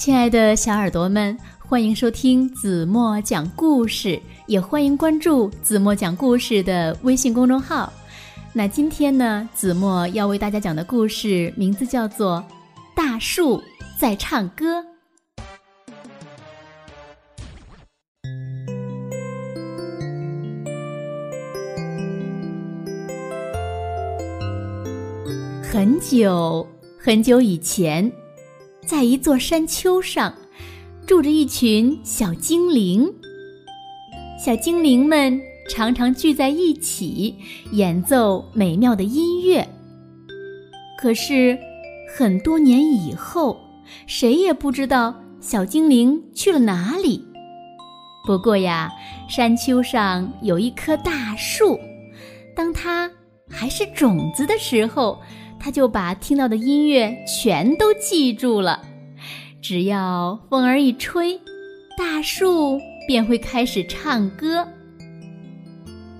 亲爱的小耳朵们，欢迎收听子墨讲故事，也欢迎关注子墨讲故事的微信公众号。那今天呢，子墨要为大家讲的故事名字叫做《大树在唱歌》。很久很久以前，在一座山丘上，住着一群小精灵。小精灵们常常聚在一起，演奏美妙的音乐。可是，很多年以后，谁也不知道小精灵去了哪里。不过呀，山丘上有一棵大树，当它还是种子的时候。它就把听到的音乐全都记住了，只要风儿一吹，大树便会开始唱歌。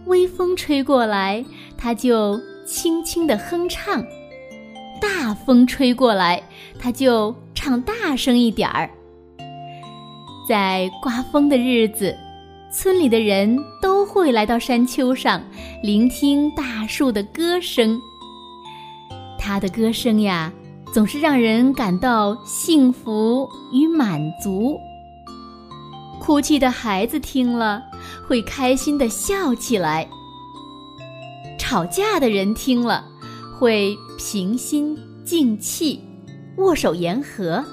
微风吹过来，它就轻轻地哼唱；大风吹过来，它就唱大声一点儿。在刮风的日子，村里的人都会来到山丘上，聆听大树的歌声。他的歌声呀，总是让人感到幸福与满足。哭泣的孩子听了，会开心的笑起来；吵架的人听了，会平心静气，握手言和；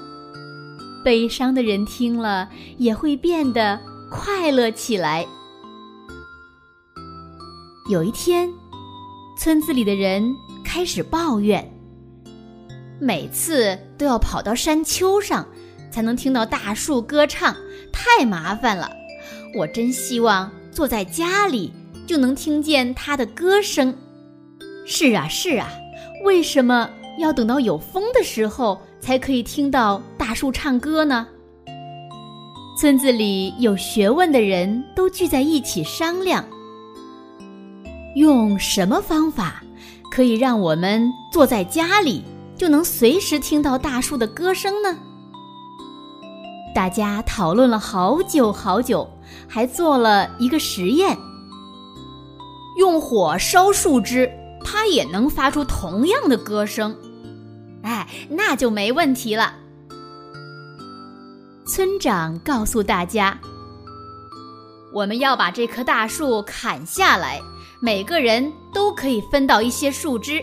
悲伤的人听了，也会变得快乐起来。有一天，村子里的人。开始抱怨，每次都要跑到山丘上才能听到大树歌唱，太麻烦了。我真希望坐在家里就能听见它的歌声。是啊，是啊，为什么要等到有风的时候才可以听到大树唱歌呢？村子里有学问的人都聚在一起商量，用什么方法？可以让我们坐在家里就能随时听到大树的歌声呢。大家讨论了好久好久，还做了一个实验：用火烧树枝，它也能发出同样的歌声。哎，那就没问题了。村长告诉大家：“我们要把这棵大树砍下来。”每个人都可以分到一些树枝。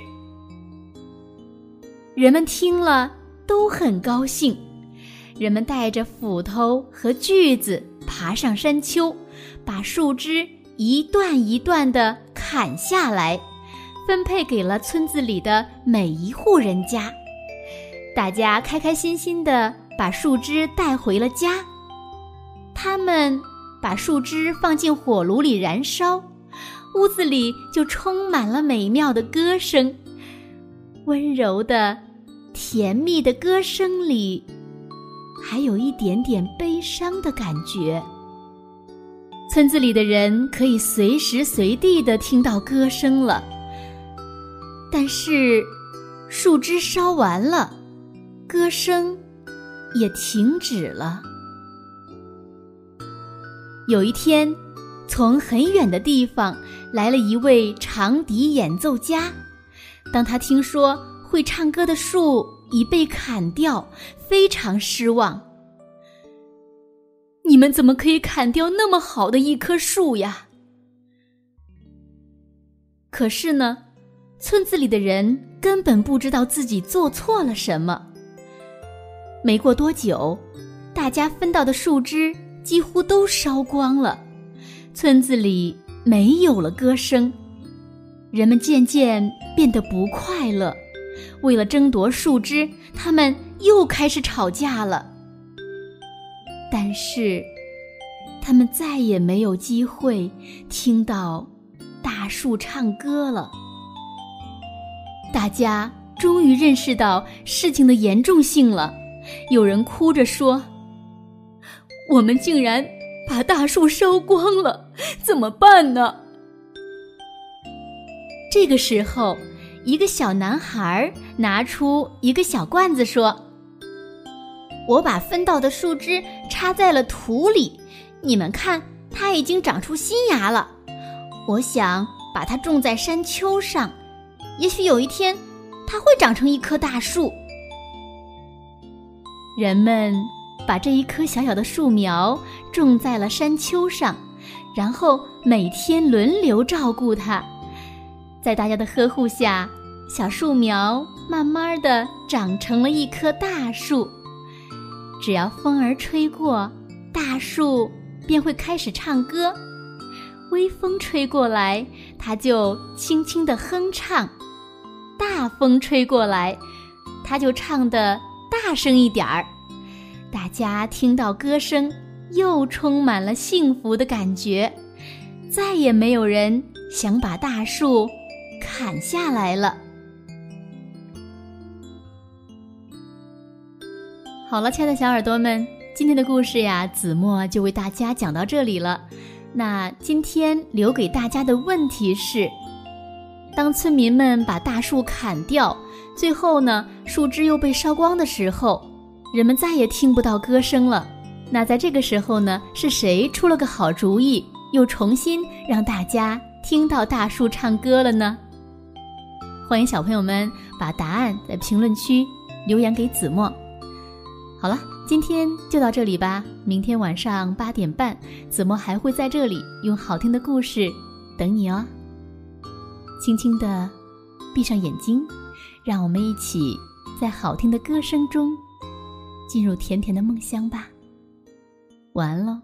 人们听了都很高兴。人们带着斧头和锯子爬上山丘，把树枝一段一段的砍下来，分配给了村子里的每一户人家。大家开开心心的把树枝带回了家。他们把树枝放进火炉里燃烧。屋子里就充满了美妙的歌声，温柔的、甜蜜的歌声里，还有一点点悲伤的感觉。村子里的人可以随时随地的听到歌声了，但是树枝烧完了，歌声也停止了。有一天。从很远的地方来了一位长笛演奏家。当他听说会唱歌的树已被砍掉，非常失望。你们怎么可以砍掉那么好的一棵树呀？可是呢，村子里的人根本不知道自己做错了什么。没过多久，大家分到的树枝几乎都烧光了。村子里没有了歌声，人们渐渐变得不快乐。为了争夺树枝，他们又开始吵架了。但是，他们再也没有机会听到大树唱歌了。大家终于认识到事情的严重性了。有人哭着说：“我们竟然……”把大树烧光了，怎么办呢？这个时候，一个小男孩拿出一个小罐子，说：“我把分到的树枝插在了土里，你们看，它已经长出新芽了。我想把它种在山丘上，也许有一天，它会长成一棵大树。人们把这一棵小小的树苗种在了山丘上，然后每天轮流照顾它。在大家的呵护下，小树苗慢慢的长成了一棵大树。只要风儿吹过，大树便会开始唱歌。微风吹过来，它就轻轻的哼唱；大风吹过来，它就唱的。大声一点儿，大家听到歌声，又充满了幸福的感觉。再也没有人想把大树砍下来了。好了，亲爱的小耳朵们，今天的故事呀，子墨就为大家讲到这里了。那今天留给大家的问题是：当村民们把大树砍掉。最后呢，树枝又被烧光的时候，人们再也听不到歌声了。那在这个时候呢，是谁出了个好主意，又重新让大家听到大树唱歌了呢？欢迎小朋友们把答案在评论区留言给子墨。好了，今天就到这里吧。明天晚上八点半，子墨还会在这里用好听的故事等你哦。轻轻的闭上眼睛。让我们一起在好听的歌声中进入甜甜的梦乡吧。晚安喽。